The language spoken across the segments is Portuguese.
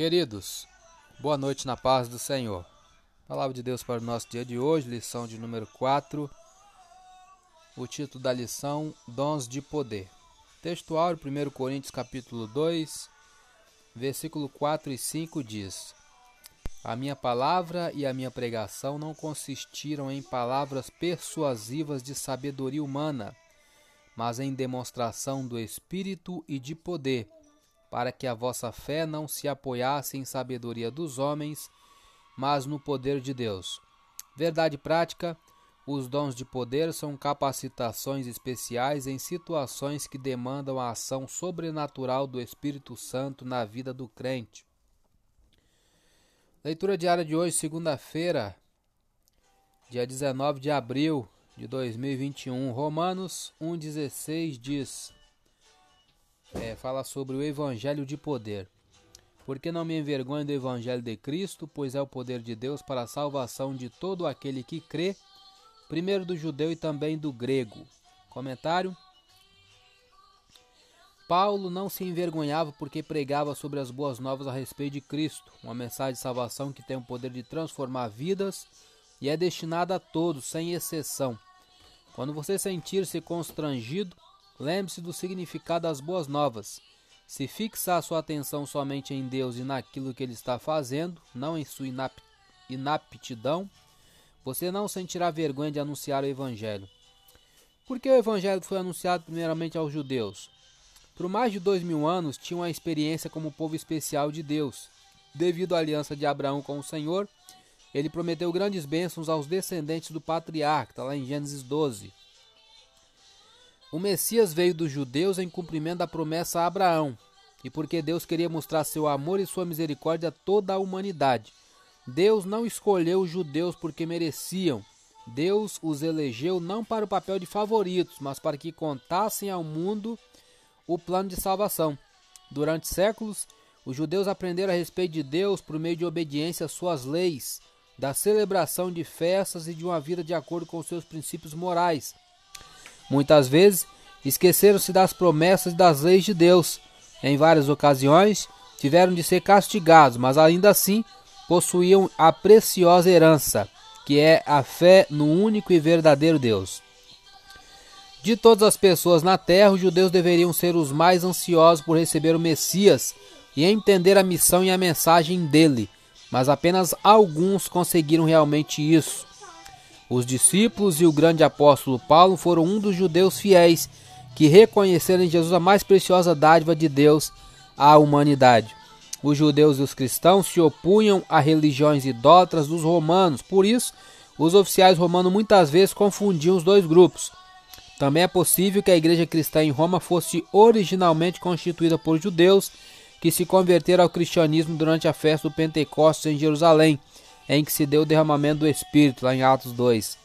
Queridos, boa noite na paz do Senhor. Palavra de Deus para o nosso dia de hoje, lição de número 4. O título da lição: Dons de Poder. Textual, 1 Coríntios capítulo 2, versículo 4 e 5 diz: A minha palavra e a minha pregação não consistiram em palavras persuasivas de sabedoria humana, mas em demonstração do Espírito e de poder para que a vossa fé não se apoiasse em sabedoria dos homens, mas no poder de Deus. Verdade prática: os dons de poder são capacitações especiais em situações que demandam a ação sobrenatural do Espírito Santo na vida do crente. Leitura diária de hoje, segunda-feira, dia 19 de abril de 2021. Romanos 1,16 diz: é, fala sobre o evangelho de poder. Porque não me envergonho do evangelho de Cristo, pois é o poder de Deus para a salvação de todo aquele que crê, primeiro do judeu e também do grego. Comentário: Paulo não se envergonhava porque pregava sobre as boas novas a respeito de Cristo, uma mensagem de salvação que tem o poder de transformar vidas e é destinada a todos, sem exceção. Quando você sentir-se constrangido, Lembre-se do significado das boas novas. Se fixar sua atenção somente em Deus e naquilo que Ele está fazendo, não em sua inaptidão, você não sentirá vergonha de anunciar o Evangelho. Por que o Evangelho foi anunciado primeiramente aos judeus? Por mais de dois mil anos tinham a experiência como povo especial de Deus. Devido à aliança de Abraão com o Senhor, ele prometeu grandes bênçãos aos descendentes do patriarca, está lá em Gênesis 12. O Messias veio dos judeus em cumprimento da promessa a Abraão, e porque Deus queria mostrar seu amor e sua misericórdia a toda a humanidade. Deus não escolheu os judeus porque mereciam. Deus os elegeu não para o papel de favoritos, mas para que contassem ao mundo o plano de salvação. Durante séculos, os judeus aprenderam a respeito de Deus por meio de obediência às suas leis, da celebração de festas e de uma vida de acordo com seus princípios morais. Muitas vezes esqueceram-se das promessas e das leis de Deus. Em várias ocasiões tiveram de ser castigados, mas ainda assim possuíam a preciosa herança, que é a fé no único e verdadeiro Deus. De todas as pessoas na terra, os judeus deveriam ser os mais ansiosos por receber o Messias e entender a missão e a mensagem dele, mas apenas alguns conseguiram realmente isso. Os discípulos e o grande apóstolo Paulo foram um dos judeus fiéis que reconheceram em Jesus a mais preciosa dádiva de Deus à humanidade. Os judeus e os cristãos se opunham a religiões idólatras dos romanos, por isso, os oficiais romanos muitas vezes confundiam os dois grupos. Também é possível que a igreja cristã em Roma fosse originalmente constituída por judeus que se converteram ao cristianismo durante a festa do Pentecostes em Jerusalém em que se deu o derramamento do Espírito, lá em Atos 2.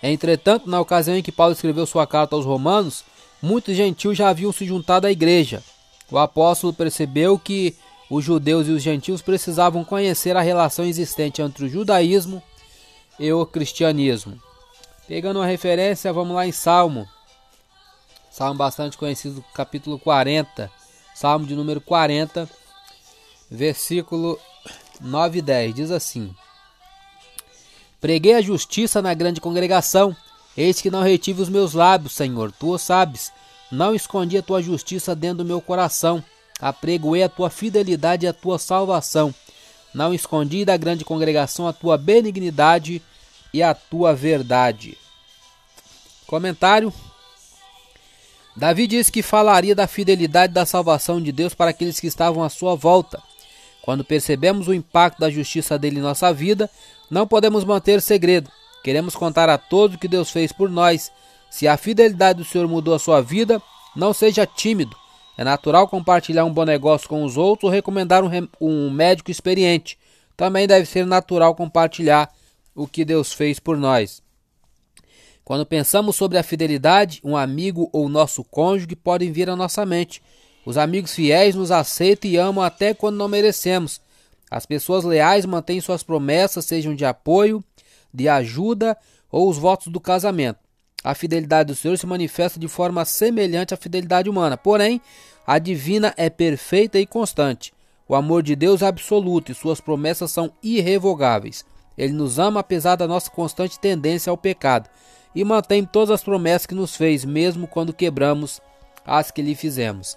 Entretanto, na ocasião em que Paulo escreveu sua carta aos Romanos, muitos gentios já haviam se juntado à igreja. O apóstolo percebeu que os judeus e os gentios precisavam conhecer a relação existente entre o judaísmo e o cristianismo. Pegando uma referência, vamos lá em Salmo. Salmo bastante conhecido, capítulo 40. Salmo de número 40, versículo 9 e 10 diz assim: Preguei a justiça na grande congregação, eis que não retive os meus lábios, Senhor, tu o sabes. Não escondi a tua justiça dentro do meu coração, apregoei a tua fidelidade e a tua salvação. Não escondi da grande congregação a tua benignidade e a tua verdade. Comentário: Davi disse que falaria da fidelidade da salvação de Deus para aqueles que estavam à sua volta. Quando percebemos o impacto da justiça dele em nossa vida, não podemos manter segredo. Queremos contar a todos o que Deus fez por nós. Se a fidelidade do Senhor mudou a sua vida, não seja tímido. É natural compartilhar um bom negócio com os outros ou recomendar um, um médico experiente. Também deve ser natural compartilhar o que Deus fez por nós. Quando pensamos sobre a fidelidade, um amigo ou nosso cônjuge podem vir à nossa mente. Os amigos fiéis nos aceitam e amam até quando não merecemos. As pessoas leais mantêm suas promessas, sejam de apoio, de ajuda ou os votos do casamento. A fidelidade do Senhor se manifesta de forma semelhante à fidelidade humana, porém, a divina é perfeita e constante. O amor de Deus é absoluto e suas promessas são irrevogáveis. Ele nos ama apesar da nossa constante tendência ao pecado e mantém todas as promessas que nos fez, mesmo quando quebramos as que lhe fizemos.